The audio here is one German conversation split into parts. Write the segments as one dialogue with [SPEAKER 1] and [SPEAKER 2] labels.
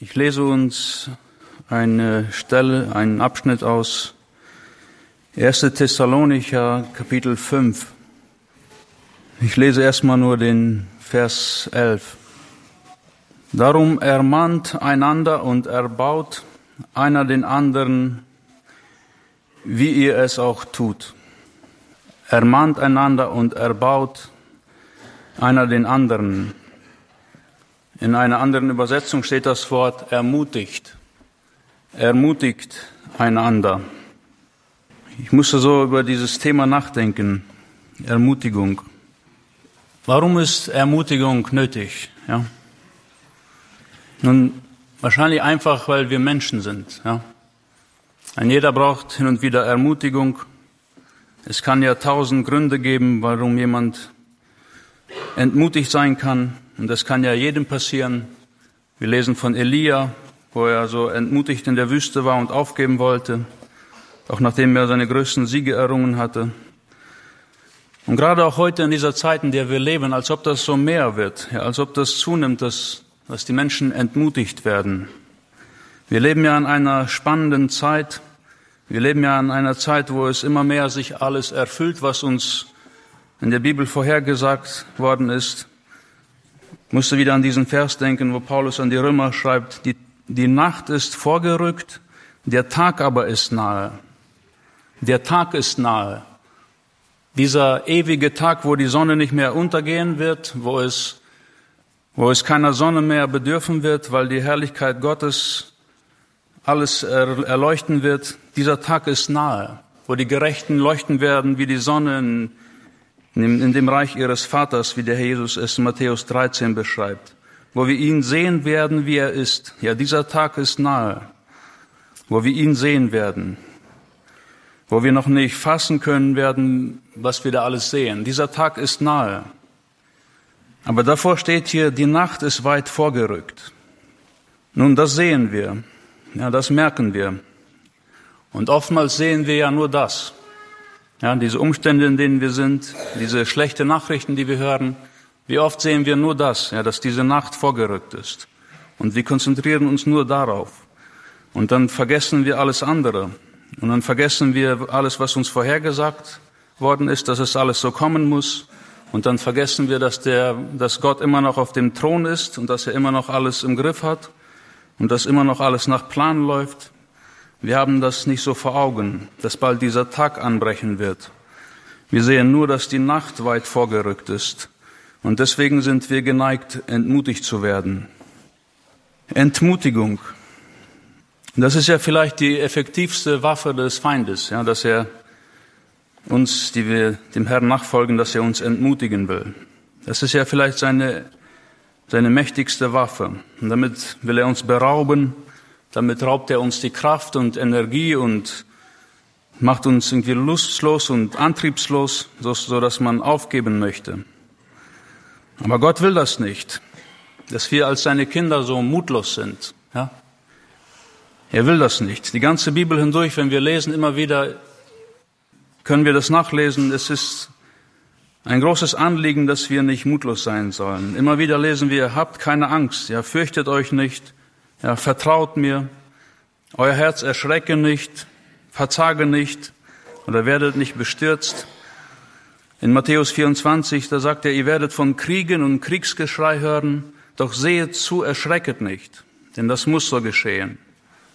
[SPEAKER 1] Ich lese uns eine Stelle, einen Abschnitt aus 1. Thessalonicher Kapitel 5. Ich lese erstmal nur den Vers 11. Darum ermahnt einander und erbaut einer den anderen, wie ihr es auch tut. Ermahnt einander und erbaut einer den anderen. In einer anderen Übersetzung steht das Wort ermutigt. Ermutigt einander. Ich musste so über dieses Thema nachdenken. Ermutigung. Warum ist Ermutigung nötig? Ja? Nun, wahrscheinlich einfach, weil wir Menschen sind. Ja? Ein jeder braucht hin und wieder Ermutigung. Es kann ja tausend Gründe geben, warum jemand entmutigt sein kann. Und das kann ja jedem passieren. Wir lesen von Elia, wo er so entmutigt in der Wüste war und aufgeben wollte, auch nachdem er seine größten Siege errungen hatte. Und gerade auch heute in dieser Zeit, in der wir leben, als ob das so mehr wird, ja, als ob das zunimmt, dass, dass die Menschen entmutigt werden. Wir leben ja in einer spannenden Zeit. Wir leben ja in einer Zeit, wo es immer mehr sich alles erfüllt, was uns in der Bibel vorhergesagt worden ist musste wieder an diesen Vers denken, wo Paulus an die Römer schreibt, die, die Nacht ist vorgerückt, der Tag aber ist nahe. Der Tag ist nahe. Dieser ewige Tag, wo die Sonne nicht mehr untergehen wird, wo es, wo es keiner Sonne mehr bedürfen wird, weil die Herrlichkeit Gottes alles erleuchten wird, dieser Tag ist nahe, wo die Gerechten leuchten werden wie die Sonne in in dem Reich ihres Vaters, wie der Herr Jesus es in Matthäus 13 beschreibt, wo wir ihn sehen werden, wie er ist. Ja, dieser Tag ist nahe, wo wir ihn sehen werden, wo wir noch nicht fassen können werden, was wir da alles sehen. Dieser Tag ist nahe. Aber davor steht hier, die Nacht ist weit vorgerückt. Nun, das sehen wir. Ja, das merken wir. Und oftmals sehen wir ja nur das. Ja, diese Umstände, in denen wir sind, diese schlechte Nachrichten, die wir hören, wie oft sehen wir nur das, ja, dass diese Nacht vorgerückt ist. Und wir konzentrieren uns nur darauf. Und dann vergessen wir alles andere. Und dann vergessen wir alles, was uns vorhergesagt worden ist, dass es alles so kommen muss. Und dann vergessen wir, dass der, dass Gott immer noch auf dem Thron ist und dass er immer noch alles im Griff hat und dass immer noch alles nach Plan läuft. Wir haben das nicht so vor Augen, dass bald dieser Tag anbrechen wird. Wir sehen nur, dass die Nacht weit vorgerückt ist. Und deswegen sind wir geneigt, entmutigt zu werden. Entmutigung. Das ist ja vielleicht die effektivste Waffe des Feindes, ja, dass er uns, die wir dem Herrn nachfolgen, dass er uns entmutigen will. Das ist ja vielleicht seine, seine mächtigste Waffe. Und damit will er uns berauben damit raubt er uns die Kraft und Energie und macht uns irgendwie lustlos und antriebslos, so, dass man aufgeben möchte. Aber Gott will das nicht, dass wir als seine Kinder so mutlos sind. Ja? Er will das nicht. Die ganze Bibel hindurch, wenn wir lesen, immer wieder können wir das nachlesen. Es ist ein großes Anliegen, dass wir nicht mutlos sein sollen. Immer wieder lesen wir, habt keine Angst, ja, fürchtet euch nicht, ja, vertraut mir, euer Herz erschrecke nicht, verzage nicht oder werdet nicht bestürzt. In Matthäus 24, da sagt er, ihr werdet von Kriegen und Kriegsgeschrei hören, doch sehet zu, erschrecket nicht, denn das muss so geschehen.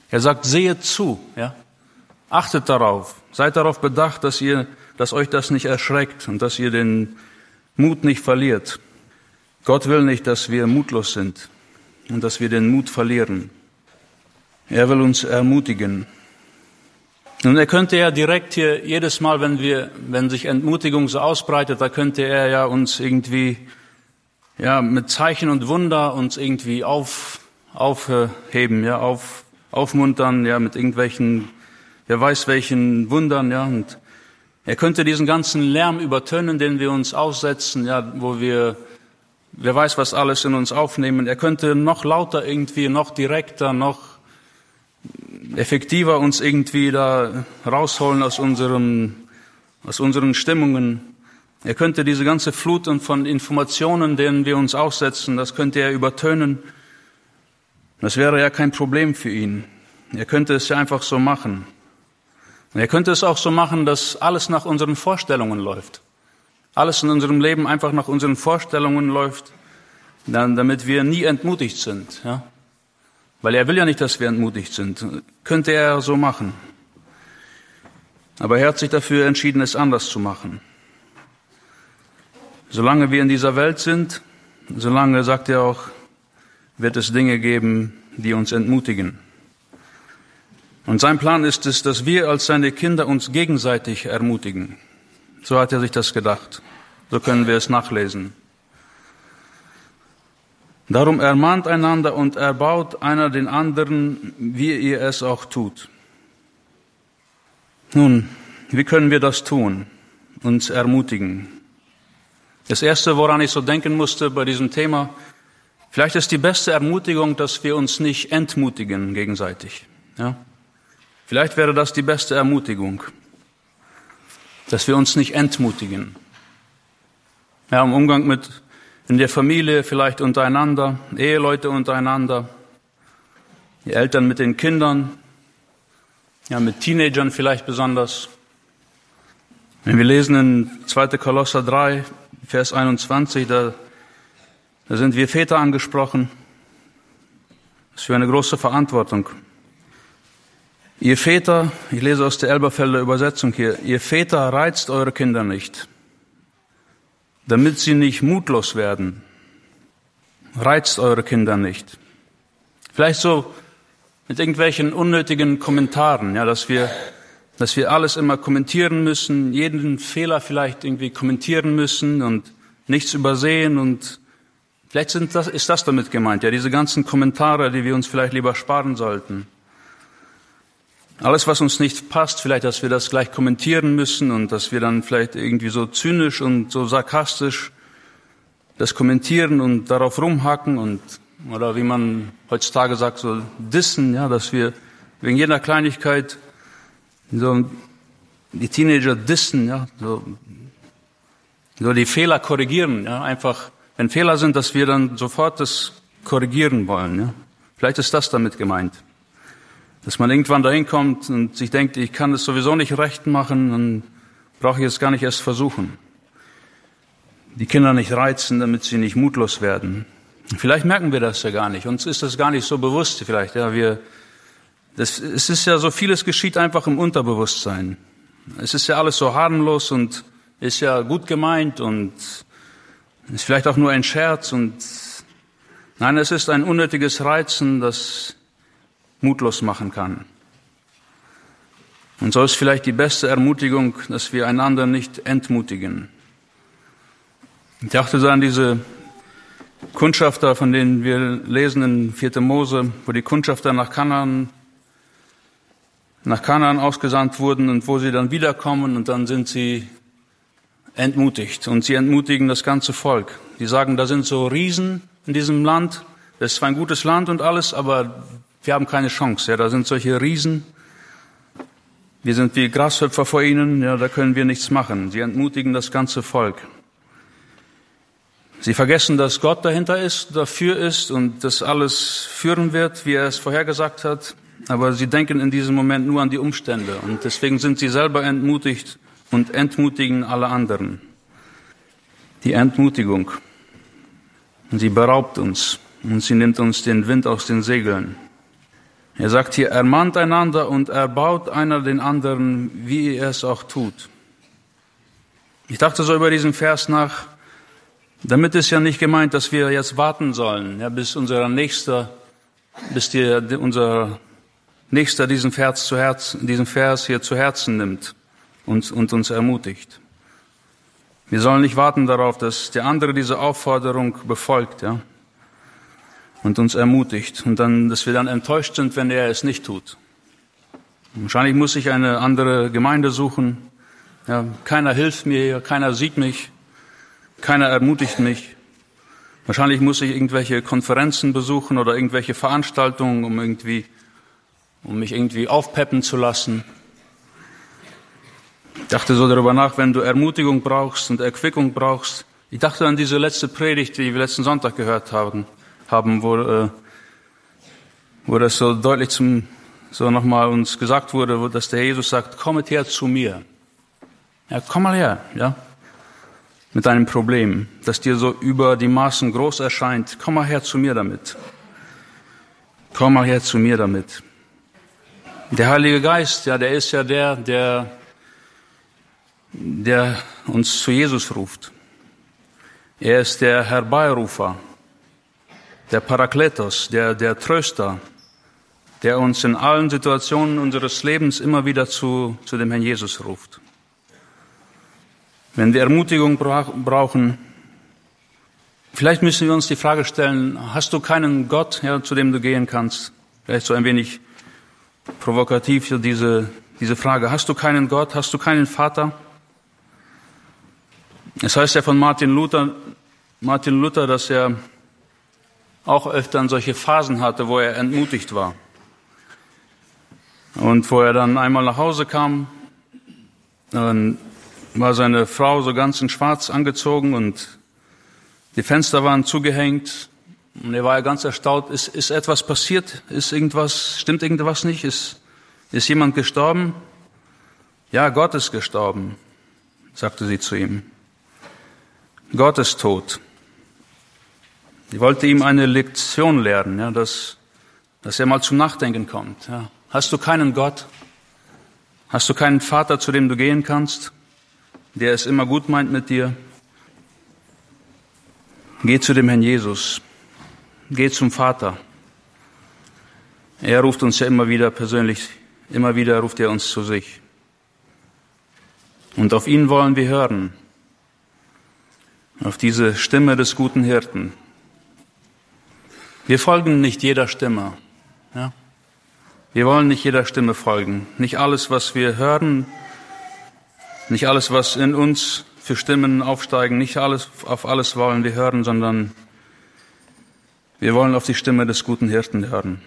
[SPEAKER 1] Er sagt, sehet zu, ja. Achtet darauf, seid darauf bedacht, dass ihr, dass euch das nicht erschreckt und dass ihr den Mut nicht verliert. Gott will nicht, dass wir mutlos sind und dass wir den Mut verlieren. Er will uns ermutigen. Nun, er könnte ja direkt hier jedes Mal, wenn wir, wenn sich Entmutigung so ausbreitet, da könnte er ja uns irgendwie, ja, mit Zeichen und Wunder uns irgendwie auf, aufheben, ja, auf, aufmuntern, ja, mit irgendwelchen, wer weiß welchen Wundern, ja, und er könnte diesen ganzen Lärm übertönen, den wir uns aussetzen, ja, wo wir Wer weiß, was alles in uns aufnehmen. Er könnte noch lauter irgendwie, noch direkter, noch effektiver uns irgendwie da rausholen aus unseren, aus unseren Stimmungen. Er könnte diese ganze Flut von Informationen, denen wir uns aussetzen, das könnte er übertönen. Das wäre ja kein Problem für ihn. Er könnte es ja einfach so machen. Und er könnte es auch so machen, dass alles nach unseren Vorstellungen läuft. Alles in unserem Leben einfach nach unseren Vorstellungen läuft, dann, damit wir nie entmutigt sind. Ja? Weil er will ja nicht, dass wir entmutigt sind. Könnte er so machen. Aber er hat sich dafür entschieden, es anders zu machen. Solange wir in dieser Welt sind, solange, sagt er auch, wird es Dinge geben, die uns entmutigen. Und sein Plan ist es, dass wir als seine Kinder uns gegenseitig ermutigen. So hat er sich das gedacht. So können wir es nachlesen. Darum ermahnt einander und erbaut einer den anderen, wie ihr es auch tut. Nun, wie können wir das tun? Uns ermutigen. Das erste, woran ich so denken musste bei diesem Thema, vielleicht ist die beste Ermutigung, dass wir uns nicht entmutigen gegenseitig. Ja? Vielleicht wäre das die beste Ermutigung, dass wir uns nicht entmutigen. Ja, im Umgang mit in der Familie, vielleicht untereinander, Eheleute untereinander, die Eltern mit den Kindern, ja, mit Teenagern vielleicht besonders. Wenn wir lesen in 2. Kolosser 3, Vers 21, da, da sind wir Väter angesprochen. Das ist für eine große Verantwortung. Ihr Väter, ich lese aus der Elberfelder Übersetzung hier, ihr Väter reizt eure Kinder nicht, damit sie nicht mutlos werden. Reizt eure Kinder nicht. Vielleicht so mit irgendwelchen unnötigen Kommentaren, ja, dass wir, dass wir alles immer kommentieren müssen, jeden Fehler vielleicht irgendwie kommentieren müssen und nichts übersehen und vielleicht sind das, ist das damit gemeint, ja, diese ganzen Kommentare, die wir uns vielleicht lieber sparen sollten. Alles, was uns nicht passt, vielleicht, dass wir das gleich kommentieren müssen und dass wir dann vielleicht irgendwie so zynisch und so sarkastisch das kommentieren und darauf rumhacken und, oder wie man heutzutage sagt, so dissen, ja, dass wir wegen jeder Kleinigkeit so die Teenager dissen, ja, so, so die Fehler korrigieren, ja, einfach, wenn Fehler sind, dass wir dann sofort das korrigieren wollen, ja. Vielleicht ist das damit gemeint. Dass man irgendwann dahin kommt und sich denkt, ich kann es sowieso nicht recht machen, dann brauche ich es gar nicht erst versuchen. Die Kinder nicht reizen, damit sie nicht mutlos werden. Vielleicht merken wir das ja gar nicht. Uns ist das gar nicht so bewusst vielleicht. Ja, wir, das, es ist ja so vieles geschieht einfach im Unterbewusstsein. Es ist ja alles so harmlos und ist ja gut gemeint und ist vielleicht auch nur ein Scherz und nein, es ist ein unnötiges Reizen, das mutlos machen kann. Und so ist vielleicht die beste Ermutigung, dass wir einander nicht entmutigen. Ich dachte so an diese Kundschafter, von denen wir lesen in 4. Mose, wo die Kundschafter nach Kanaan, nach Kanaan ausgesandt wurden und wo sie dann wiederkommen und dann sind sie entmutigt und sie entmutigen das ganze Volk. Die sagen, da sind so Riesen in diesem Land, das ist zwar ein gutes Land und alles, aber wir haben keine Chance. Ja, da sind solche Riesen. Wir sind wie Grashüpfer vor ihnen. Ja, da können wir nichts machen. Sie entmutigen das ganze Volk. Sie vergessen, dass Gott dahinter ist, dafür ist und das alles führen wird, wie er es vorhergesagt hat. Aber sie denken in diesem Moment nur an die Umstände und deswegen sind sie selber entmutigt und entmutigen alle anderen. Die Entmutigung. Und sie beraubt uns und sie nimmt uns den Wind aus den Segeln. Er sagt hier, ermahnt einander und erbaut einer den anderen, wie er es auch tut. Ich dachte so über diesen Vers nach, damit ist ja nicht gemeint, dass wir jetzt warten sollen, ja, bis unser Nächster, bis die, unser Nächster diesen Vers, zu Herzen, diesen Vers hier zu Herzen nimmt und, und uns ermutigt. Wir sollen nicht warten darauf, dass der andere diese Aufforderung befolgt, ja und uns ermutigt und dann, dass wir dann enttäuscht sind, wenn er es nicht tut. Wahrscheinlich muss ich eine andere Gemeinde suchen. Ja, keiner hilft mir keiner sieht mich, keiner ermutigt mich. Wahrscheinlich muss ich irgendwelche Konferenzen besuchen oder irgendwelche Veranstaltungen, um irgendwie, um mich irgendwie aufpeppen zu lassen. Ich dachte so darüber nach, wenn du Ermutigung brauchst und Erquickung brauchst. Ich dachte an diese letzte Predigt, die wir letzten Sonntag gehört haben haben, wo, äh, wo das so deutlich zum, so nochmal uns gesagt wurde, wo, dass der Jesus sagt, kommet her zu mir. Ja, komm mal her, ja. Mit deinem Problem, das dir so über die Maßen groß erscheint. Komm mal her zu mir damit. Komm mal her zu mir damit. Der Heilige Geist, ja, der ist ja der, der, der uns zu Jesus ruft. Er ist der Herbeirufer, der Parakletos, der, der Tröster, der uns in allen Situationen unseres Lebens immer wieder zu, zu dem Herrn Jesus ruft. Wenn wir Ermutigung brauchen, vielleicht müssen wir uns die Frage stellen, hast du keinen Gott, ja, zu dem du gehen kannst? Vielleicht so ein wenig provokativ diese, diese Frage, hast du keinen Gott, hast du keinen Vater? Es heißt ja von Martin Luther, Martin Luther, dass er auch öfter solche Phasen hatte, wo er entmutigt war. Und wo er dann einmal nach Hause kam, dann war seine Frau so ganz in Schwarz angezogen und die Fenster waren zugehängt. Und er war ja ganz erstaunt. Ist, ist etwas passiert? Ist irgendwas, stimmt irgendwas nicht? Ist, ist jemand gestorben? Ja, Gott ist gestorben, sagte sie zu ihm. Gott ist tot. Sie wollte ihm eine Lektion lernen, ja, dass, dass er mal zum Nachdenken kommt. Ja. Hast du keinen Gott? Hast du keinen Vater, zu dem du gehen kannst, der es immer gut meint mit dir? Geh zu dem Herrn Jesus. Geh zum Vater. Er ruft uns ja immer wieder persönlich, immer wieder ruft er uns zu sich. Und auf ihn wollen wir hören. Auf diese Stimme des guten Hirten. Wir folgen nicht jeder Stimme. Ja? Wir wollen nicht jeder Stimme folgen. Nicht alles, was wir hören, nicht alles, was in uns für Stimmen aufsteigen, nicht alles, auf alles wollen wir hören, sondern wir wollen auf die Stimme des guten Hirten hören.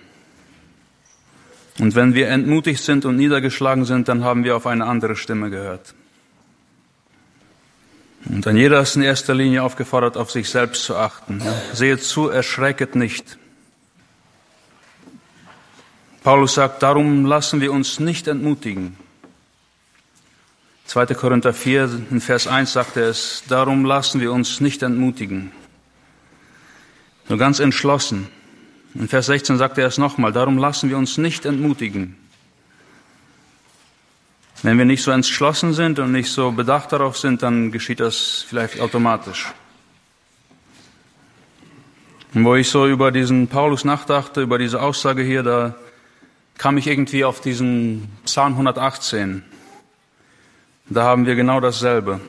[SPEAKER 1] Und wenn wir entmutigt sind und niedergeschlagen sind, dann haben wir auf eine andere Stimme gehört. Und dann jeder ist in erster Linie aufgefordert, auf sich selbst zu achten. Seht zu, erschrecket nicht. Paulus sagt, darum lassen wir uns nicht entmutigen. 2. Korinther 4, in Vers 1 sagt er es, darum lassen wir uns nicht entmutigen. Nur ganz entschlossen. In Vers 16 sagt er es nochmal, darum lassen wir uns nicht entmutigen. Wenn wir nicht so entschlossen sind und nicht so bedacht darauf sind, dann geschieht das vielleicht automatisch. Und wo ich so über diesen Paulus nachdachte, über diese Aussage hier, da kam ich irgendwie auf diesen Psalm 118. Da haben wir genau dasselbe.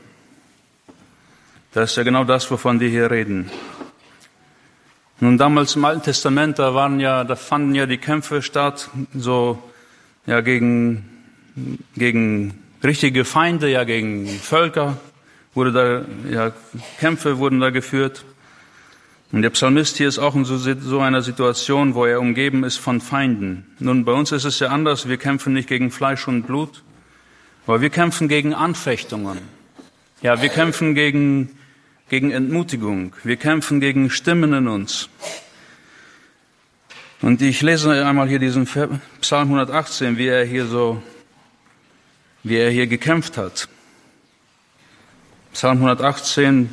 [SPEAKER 1] Das ist ja genau das, wovon wir hier reden. Nun, damals im Alten Testament, da waren ja, da fanden ja die Kämpfe statt, so, ja, gegen, gegen richtige Feinde, ja, gegen Völker, wurde da, ja, Kämpfe wurden da geführt. Und der Psalmist hier ist auch in so, einer Situation, wo er umgeben ist von Feinden. Nun, bei uns ist es ja anders. Wir kämpfen nicht gegen Fleisch und Blut, aber wir kämpfen gegen Anfechtungen. Ja, wir kämpfen gegen, gegen Entmutigung. Wir kämpfen gegen Stimmen in uns. Und ich lese einmal hier diesen Psalm 118, wie er hier so, wie er hier gekämpft hat. Psalm 118,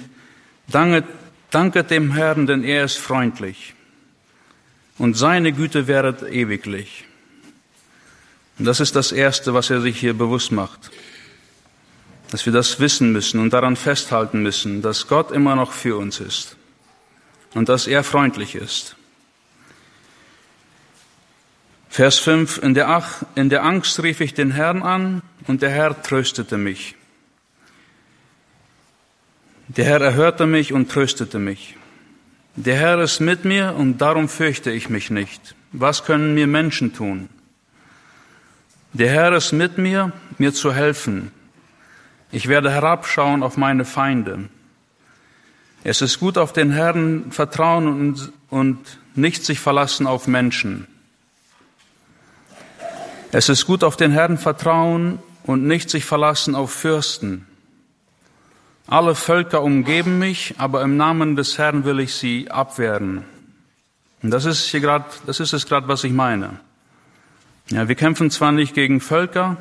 [SPEAKER 1] Danke, Danket dem Herrn, denn er ist freundlich und seine Güte wäret ewiglich. Und das ist das Erste, was er sich hier bewusst macht. Dass wir das wissen müssen und daran festhalten müssen, dass Gott immer noch für uns ist und dass er freundlich ist. Vers 5, in der, Ach, in der Angst rief ich den Herrn an und der Herr tröstete mich. Der Herr erhörte mich und tröstete mich. Der Herr ist mit mir und darum fürchte ich mich nicht. Was können mir Menschen tun? Der Herr ist mit mir, mir zu helfen. Ich werde herabschauen auf meine Feinde. Es ist gut auf den Herrn vertrauen und, und nicht sich verlassen auf Menschen. Es ist gut auf den Herrn vertrauen und nicht sich verlassen auf Fürsten. Alle Völker umgeben mich, aber im Namen des Herrn will ich sie abwehren. Und das ist hier gerade, das ist es gerade, was ich meine. Ja, wir kämpfen zwar nicht gegen Völker,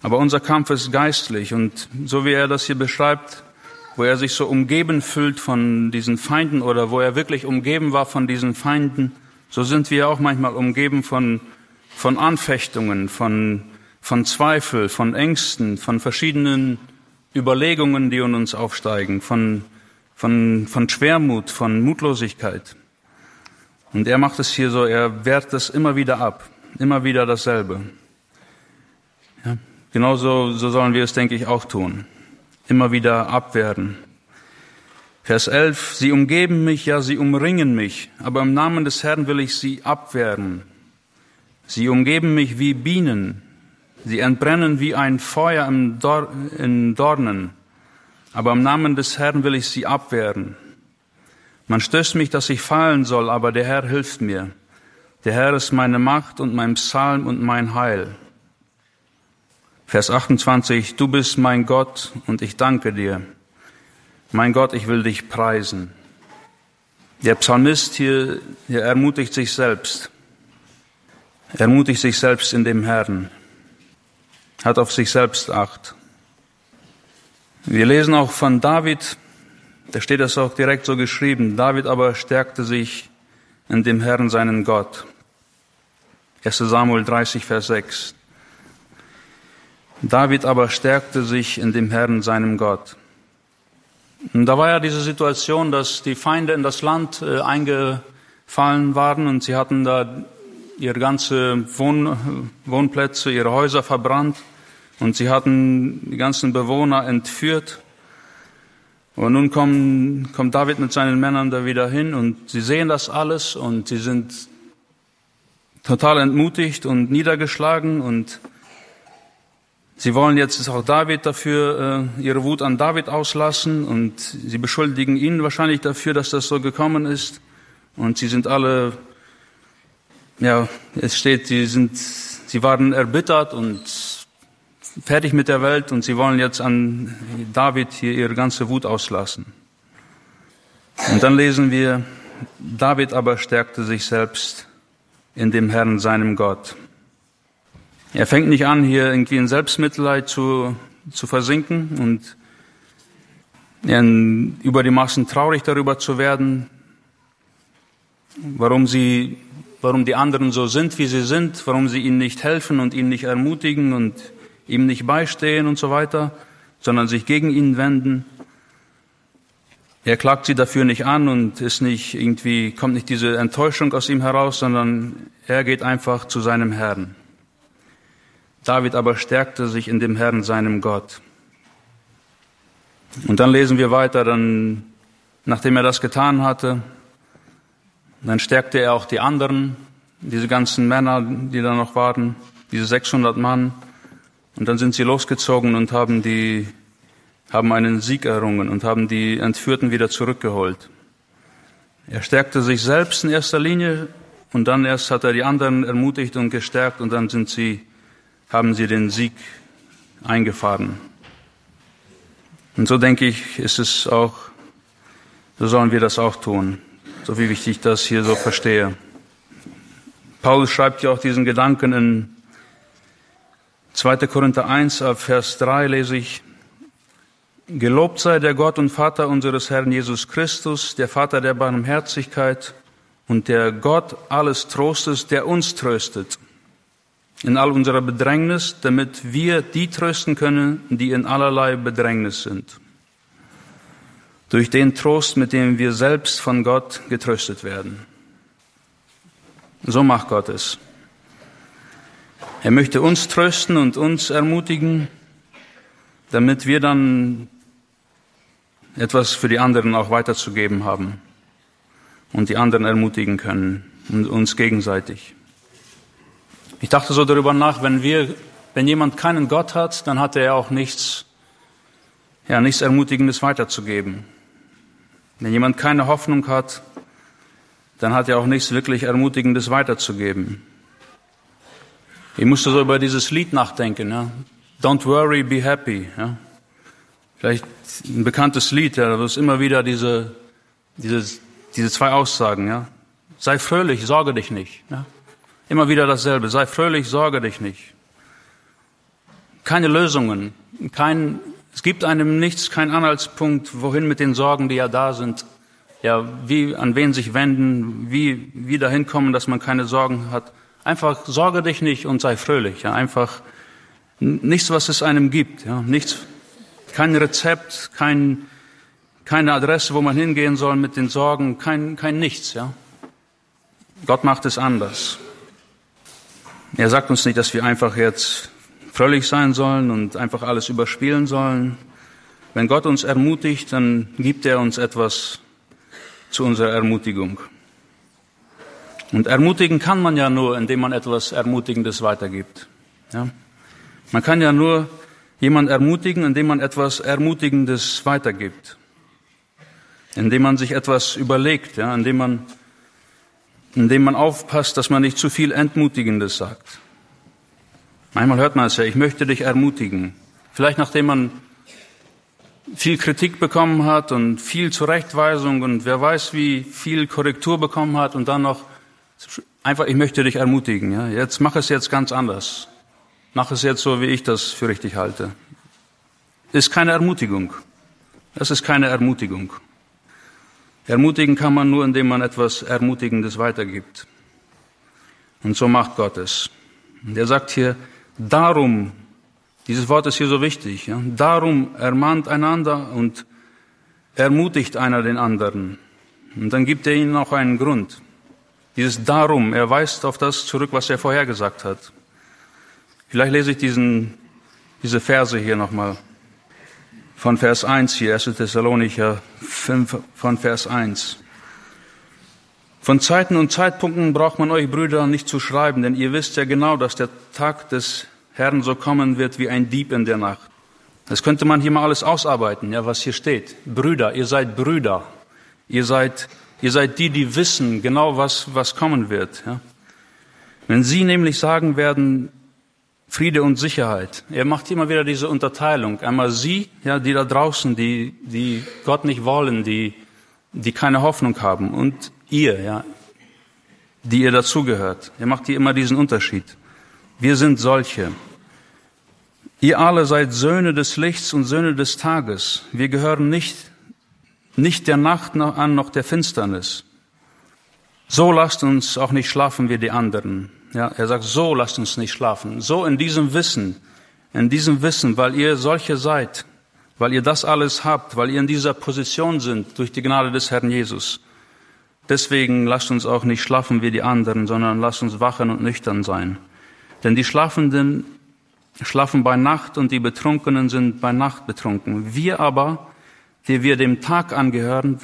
[SPEAKER 1] aber unser Kampf ist geistlich. Und so wie er das hier beschreibt, wo er sich so umgeben fühlt von diesen Feinden oder wo er wirklich umgeben war von diesen Feinden, so sind wir auch manchmal umgeben von, von Anfechtungen, von, von Zweifel, von Ängsten, von verschiedenen Überlegungen, die in uns aufsteigen, von, von, von Schwermut, von Mutlosigkeit. Und er macht es hier so, er wehrt das immer wieder ab, immer wieder dasselbe. Ja, genauso so sollen wir es, denke ich, auch tun. Immer wieder abwehren. Vers 11, sie umgeben mich, ja, sie umringen mich, aber im Namen des Herrn will ich sie abwehren. Sie umgeben mich wie Bienen, sie entbrennen wie ein Feuer in Dornen, aber im Namen des Herrn will ich sie abwehren. Man stößt mich, dass ich fallen soll, aber der Herr hilft mir. Der Herr ist meine Macht und mein Psalm und mein Heil. Vers 28, du bist mein Gott und ich danke dir. Mein Gott, ich will dich preisen. Der Psalmist hier, hier ermutigt sich selbst. Er ermutigt sich selbst in dem Herrn. Hat auf sich selbst Acht. Wir lesen auch von David, da steht das auch direkt so geschrieben. David aber stärkte sich in dem Herrn seinen Gott. 1 Samuel 30, Vers 6. David aber stärkte sich in dem Herrn seinem Gott. Und da war ja diese Situation, dass die Feinde in das Land äh, eingefallen waren und sie hatten da ihre ganze Wohn Wohnplätze, ihre Häuser verbrannt und sie hatten die ganzen Bewohner entführt. Und nun kommt, kommt David mit seinen Männern da wieder hin und sie sehen das alles und sie sind total entmutigt und niedergeschlagen und sie wollen jetzt auch David dafür äh, ihre Wut an David auslassen und sie beschuldigen ihn wahrscheinlich dafür, dass das so gekommen ist und sie sind alle ja, es steht, sie sind, sie waren erbittert und fertig mit der Welt und sie wollen jetzt an David hier ihre ganze Wut auslassen. Und dann lesen wir, David aber stärkte sich selbst in dem Herrn, seinem Gott. Er fängt nicht an, hier irgendwie in Selbstmitleid zu, zu versinken und über die Massen traurig darüber zu werden, warum sie, warum die anderen so sind, wie sie sind, warum sie ihnen nicht helfen und ihn nicht ermutigen und ihm nicht beistehen und so weiter, sondern sich gegen ihn wenden. Er klagt sie dafür nicht an und ist nicht irgendwie, kommt nicht diese Enttäuschung aus ihm heraus, sondern er geht einfach zu seinem Herrn. David aber stärkte sich in dem Herrn, seinem Gott. Und dann lesen wir weiter, dann, nachdem er das getan hatte, dann stärkte er auch die anderen, diese ganzen Männer, die da noch waren, diese 600 Mann. Und dann sind sie losgezogen und haben die, haben einen Sieg errungen und haben die Entführten wieder zurückgeholt. Er stärkte sich selbst in erster Linie und dann erst hat er die anderen ermutigt und gestärkt und dann sind sie, haben sie den Sieg eingefahren. Und so denke ich, ist es auch, so sollen wir das auch tun. So wie ich das hier so verstehe. Paulus schreibt ja auch diesen Gedanken in 2. Korinther 1, Vers 3 lese ich, Gelobt sei der Gott und Vater unseres Herrn Jesus Christus, der Vater der Barmherzigkeit und der Gott alles Trostes, der uns tröstet in all unserer Bedrängnis, damit wir die trösten können, die in allerlei Bedrängnis sind. Durch den Trost, mit dem wir selbst von Gott getröstet werden. So macht Gott es. Er möchte uns trösten und uns ermutigen, damit wir dann etwas für die anderen auch weiterzugeben haben und die anderen ermutigen können und uns gegenseitig. Ich dachte so darüber nach, wenn wir, wenn jemand keinen Gott hat, dann hat er auch nichts, ja, nichts Ermutigendes weiterzugeben. Wenn jemand keine Hoffnung hat, dann hat er auch nichts wirklich Ermutigendes weiterzugeben. Ich musste so über dieses Lied nachdenken. Ja? Don't worry, be happy. Ja? Vielleicht ein bekanntes Lied, ja, da ist immer wieder diese, diese, diese zwei Aussagen. Ja? Sei fröhlich, sorge dich nicht. Ja? Immer wieder dasselbe. Sei fröhlich, sorge dich nicht. Keine Lösungen, kein, es gibt einem nichts, kein Anhaltspunkt, wohin mit den Sorgen, die ja da sind. Ja, wie, an wen sich wenden, wie, wie dahin kommen, dass man keine Sorgen hat. Einfach sorge dich nicht und sei fröhlich. Ja, einfach nichts, was es einem gibt. Ja, nichts, kein Rezept, kein, keine Adresse, wo man hingehen soll mit den Sorgen, kein, kein Nichts. Ja, Gott macht es anders. Er sagt uns nicht, dass wir einfach jetzt fröhlich sein sollen und einfach alles überspielen sollen. Wenn Gott uns ermutigt, dann gibt er uns etwas zu unserer Ermutigung. Und ermutigen kann man ja nur, indem man etwas Ermutigendes weitergibt. Ja? Man kann ja nur jemand ermutigen, indem man etwas Ermutigendes weitergibt. Indem man sich etwas überlegt, ja? indem, man, indem man aufpasst, dass man nicht zu viel Entmutigendes sagt. Manchmal hört man es ja, ich möchte dich ermutigen. Vielleicht nachdem man viel Kritik bekommen hat und viel Zurechtweisung und wer weiß wie viel Korrektur bekommen hat und dann noch einfach, ich möchte dich ermutigen. Ja? Jetzt mach es jetzt ganz anders. Mach es jetzt so, wie ich das für richtig halte. Ist keine Ermutigung. Das ist keine Ermutigung. Ermutigen kann man nur, indem man etwas Ermutigendes weitergibt. Und so macht Gott es. Und er sagt hier, darum, dieses Wort ist hier so wichtig, ja, darum ermahnt einander und ermutigt einer den anderen. Und dann gibt er ihnen noch einen Grund. Dieses Darum, er weist auf das zurück, was er vorher gesagt hat. Vielleicht lese ich diesen, diese Verse hier nochmal. Von Vers 1 hier, 1. Thessalonicher 5, von Vers 1. Von Zeiten und Zeitpunkten braucht man euch Brüder nicht zu schreiben, denn ihr wisst ja genau, dass der Tag des Herrn so kommen wird wie ein Dieb in der Nacht. Das könnte man hier mal alles ausarbeiten, ja, was hier steht. Brüder, ihr seid Brüder. Ihr seid Ihr seid die, die wissen genau, was, was kommen wird. Ja? Wenn Sie nämlich sagen werden, Friede und Sicherheit. Er macht immer wieder diese Unterteilung. Einmal Sie, ja, die da draußen, die, die Gott nicht wollen, die, die keine Hoffnung haben. Und ihr, ja, die ihr dazugehört. Er macht hier immer diesen Unterschied. Wir sind solche. Ihr alle seid Söhne des Lichts und Söhne des Tages. Wir gehören nicht nicht der Nacht an noch der Finsternis. So lasst uns auch nicht schlafen wie die anderen. Ja, er sagt, so lasst uns nicht schlafen. So in diesem Wissen, in diesem Wissen, weil ihr solche seid, weil ihr das alles habt, weil ihr in dieser Position sind durch die Gnade des Herrn Jesus. Deswegen lasst uns auch nicht schlafen wie die anderen, sondern lasst uns wachen und nüchtern sein. Denn die Schlafenden schlafen bei Nacht und die Betrunkenen sind bei Nacht betrunken. Wir aber, die wir dem Tag angehören,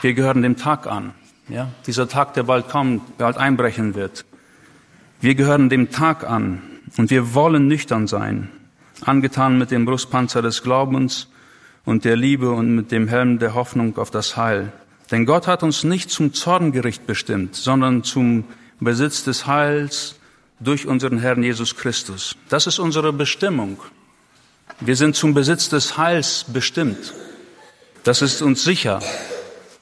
[SPEAKER 1] wir gehören dem Tag an. Ja, dieser Tag, der bald kommt, bald einbrechen wird. Wir gehören dem Tag an und wir wollen nüchtern sein, angetan mit dem Brustpanzer des Glaubens und der Liebe und mit dem Helm der Hoffnung auf das Heil. Denn Gott hat uns nicht zum Zorngericht bestimmt, sondern zum Besitz des Heils durch unseren Herrn Jesus Christus. Das ist unsere Bestimmung. Wir sind zum Besitz des Heils bestimmt. Das ist uns sicher.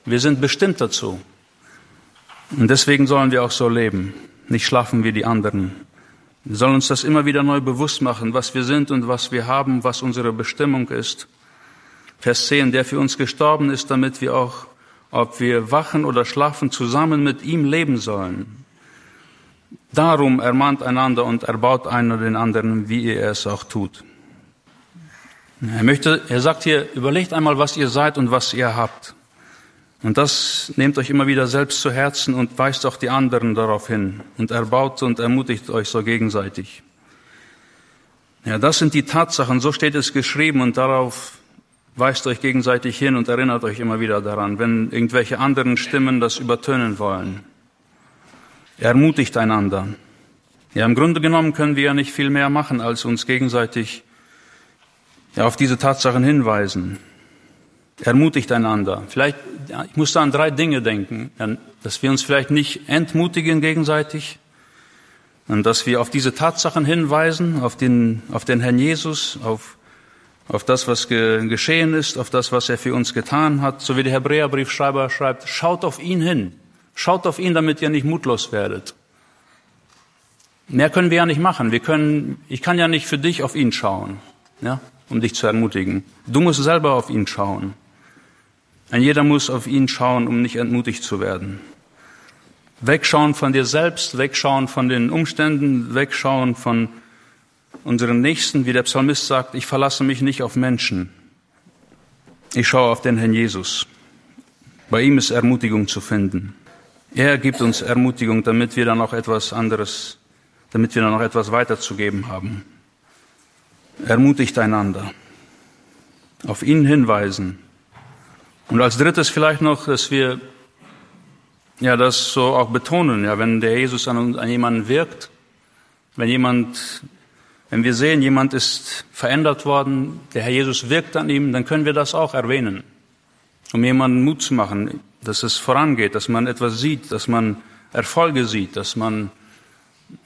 [SPEAKER 1] Wir sind bestimmt dazu. Und deswegen sollen wir auch so leben, nicht schlafen wie die anderen. Wir sollen uns das immer wieder neu bewusst machen, was wir sind und was wir haben, was unsere Bestimmung ist. Vers 10, der für uns gestorben ist, damit wir auch, ob wir wachen oder schlafen, zusammen mit ihm leben sollen. Darum ermahnt einander und erbaut einer den anderen, wie ihr es auch tut. Er möchte, er sagt hier, überlegt einmal, was ihr seid und was ihr habt. Und das nehmt euch immer wieder selbst zu Herzen und weist auch die anderen darauf hin und erbaut und ermutigt euch so gegenseitig. Ja, das sind die Tatsachen, so steht es geschrieben und darauf weist euch gegenseitig hin und erinnert euch immer wieder daran, wenn irgendwelche anderen Stimmen das übertönen wollen. Ermutigt einander. Ja, im Grunde genommen können wir ja nicht viel mehr machen, als uns gegenseitig ja, auf diese Tatsachen hinweisen. Ermutigt einander. Vielleicht, ich muss da an drei Dinge denken, dass wir uns vielleicht nicht entmutigen gegenseitig, und dass wir auf diese Tatsachen hinweisen, auf den, auf den Herrn Jesus, auf, auf das, was ge, geschehen ist, auf das, was er für uns getan hat, so wie der Hebräerbriefschreiber schreibt, schaut auf ihn hin. Schaut auf ihn, damit ihr nicht mutlos werdet. Mehr können wir ja nicht machen. Wir können, ich kann ja nicht für dich auf ihn schauen, ja, um dich zu ermutigen. Du musst selber auf ihn schauen. Ein jeder muss auf ihn schauen, um nicht entmutigt zu werden. Wegschauen von dir selbst, wegschauen von den Umständen, wegschauen von unseren Nächsten, wie der Psalmist sagt, ich verlasse mich nicht auf Menschen. Ich schaue auf den Herrn Jesus. Bei ihm ist Ermutigung zu finden. Er gibt uns Ermutigung, damit wir dann auch etwas anderes, damit wir dann noch etwas weiterzugeben haben. Ermutigt einander. Auf ihn hinweisen. Und als drittes vielleicht noch, dass wir ja das so auch betonen, ja, wenn der Jesus an, an jemanden wirkt, wenn jemand, wenn wir sehen, jemand ist verändert worden, der Herr Jesus wirkt an ihm, dann können wir das auch erwähnen, um jemanden Mut zu machen, dass es vorangeht, dass man etwas sieht, dass man Erfolge sieht, dass man,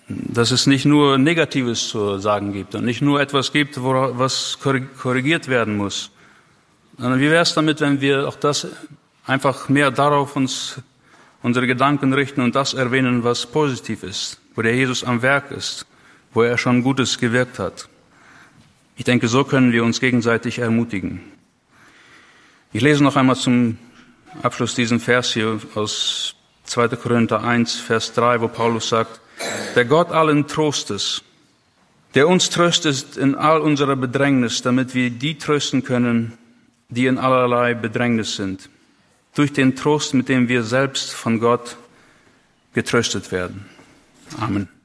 [SPEAKER 1] dass es nicht nur Negatives zu sagen gibt und nicht nur etwas gibt, was korrigiert werden muss. Sondern wie wäre es damit, wenn wir auch das einfach mehr darauf uns unsere Gedanken richten und das erwähnen, was positiv ist, wo der Jesus am Werk ist, wo er schon Gutes gewirkt hat. Ich denke, so können wir uns gegenseitig ermutigen. Ich lese noch einmal zum Abschluss diesen Vers hier aus 2. Korinther 1, Vers 3, wo Paulus sagt, der Gott allen Trostes, der uns tröstet in all unserer Bedrängnis, damit wir die trösten können, die in allerlei Bedrängnis sind, durch den Trost, mit dem wir selbst von Gott getröstet werden. Amen.